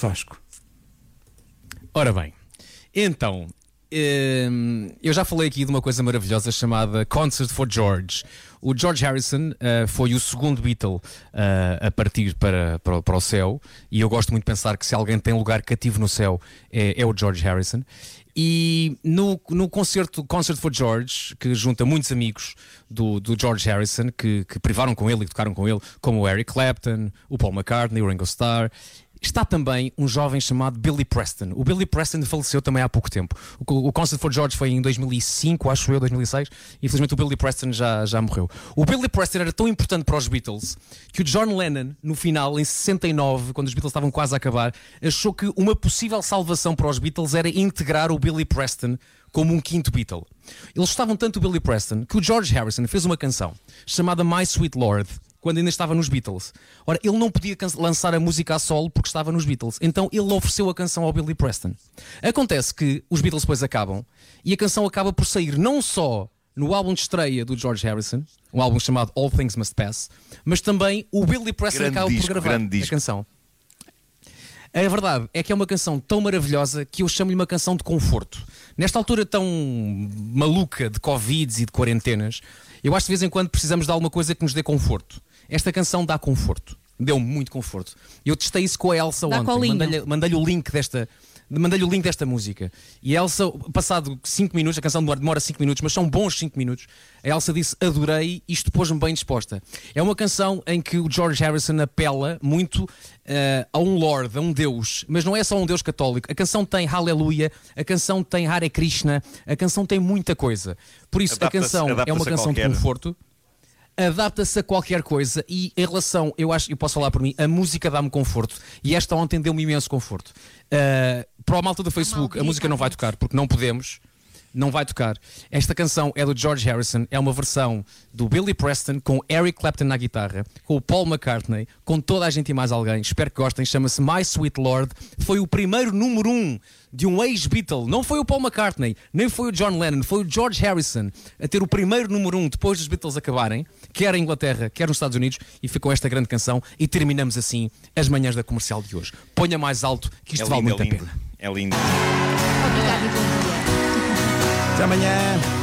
Vasco. Ora bem, então, hum, eu já falei aqui de uma coisa maravilhosa chamada Concert for George. O George Harrison uh, foi o segundo Beatle uh, a partir para, para, para, o céu, e eu gosto muito de pensar que se alguém tem lugar cativo no céu é, é o George Harrison. E no, no concerto Concert for George, que junta muitos amigos do, do George Harrison, que, que privaram com ele e tocaram com ele, como o Eric Clapton, o Paul McCartney, o Ringo Starr, está também um jovem chamado Billy Preston. O Billy Preston faleceu também há pouco tempo. O, o Concert for George foi em 2005, acho eu, 2006. E infelizmente o Billy Preston já, já morreu. O Billy Preston era tão importante para os Beatles que o John Lennon, no final, em 69, quando os Beatles estavam quase a acabar, achou que uma possível salvação para os Beatles era integrar o Billy Preston como um quinto Beatle. Eles gostavam tanto do Billy Preston que o George Harrison fez uma canção chamada My Sweet Lord quando ainda estava nos Beatles. Ora, ele não podia lançar a música a solo porque estava nos Beatles. Então ele ofereceu a canção ao Billy Preston. Acontece que os Beatles depois acabam e a canção acaba por sair não só no álbum de estreia do George Harrison, um álbum chamado All Things Must Pass, mas também o Billy Preston grande acaba disco, por gravar a canção. A verdade é que é uma canção tão maravilhosa que eu chamo-lhe uma canção de conforto. Nesta altura tão maluca de Covid e de quarentenas, eu acho que de vez em quando precisamos de alguma coisa que nos dê conforto. Esta canção dá conforto. Deu-me muito conforto. Eu testei isso com a Elsa Dá ontem. Mandei-lhe mandei o link desta. Mandei-lhe o link desta música. E a Elsa, passado 5 minutos, a canção demora 5 minutos, mas são bons 5 minutos. A Elsa disse: Adorei, isto pôs-me bem disposta. É uma canção em que o George Harrison apela muito eh, a um Lord, a um Deus, mas não é só um Deus católico. A canção tem Hallelujah, a canção tem Hare Krishna, a canção tem muita coisa. Por isso, a canção é uma canção de conforto adapta-se a qualquer coisa e em relação, eu acho, eu posso falar por mim, a música dá-me conforto e esta ontem deu-me imenso conforto. Uh, para o malta do Facebook, a música não vai tocar porque não podemos. Não vai tocar. Esta canção é do George Harrison, é uma versão do Billy Preston com Eric Clapton na guitarra, com o Paul McCartney, com toda a gente e mais alguém. Espero que gostem. Chama-se My Sweet Lord. Foi o primeiro número um de um ex-Beatle. Não foi o Paul McCartney, nem foi o John Lennon, foi o George Harrison a ter o primeiro número um depois dos Beatles acabarem, quer em Inglaterra, quer nos Estados Unidos, e ficou esta grande canção. E terminamos assim as manhãs da comercial de hoje. Ponha mais alto que isto É vale lindo, muito é a lindo. pena. É lindo. Dia. Até amanhã.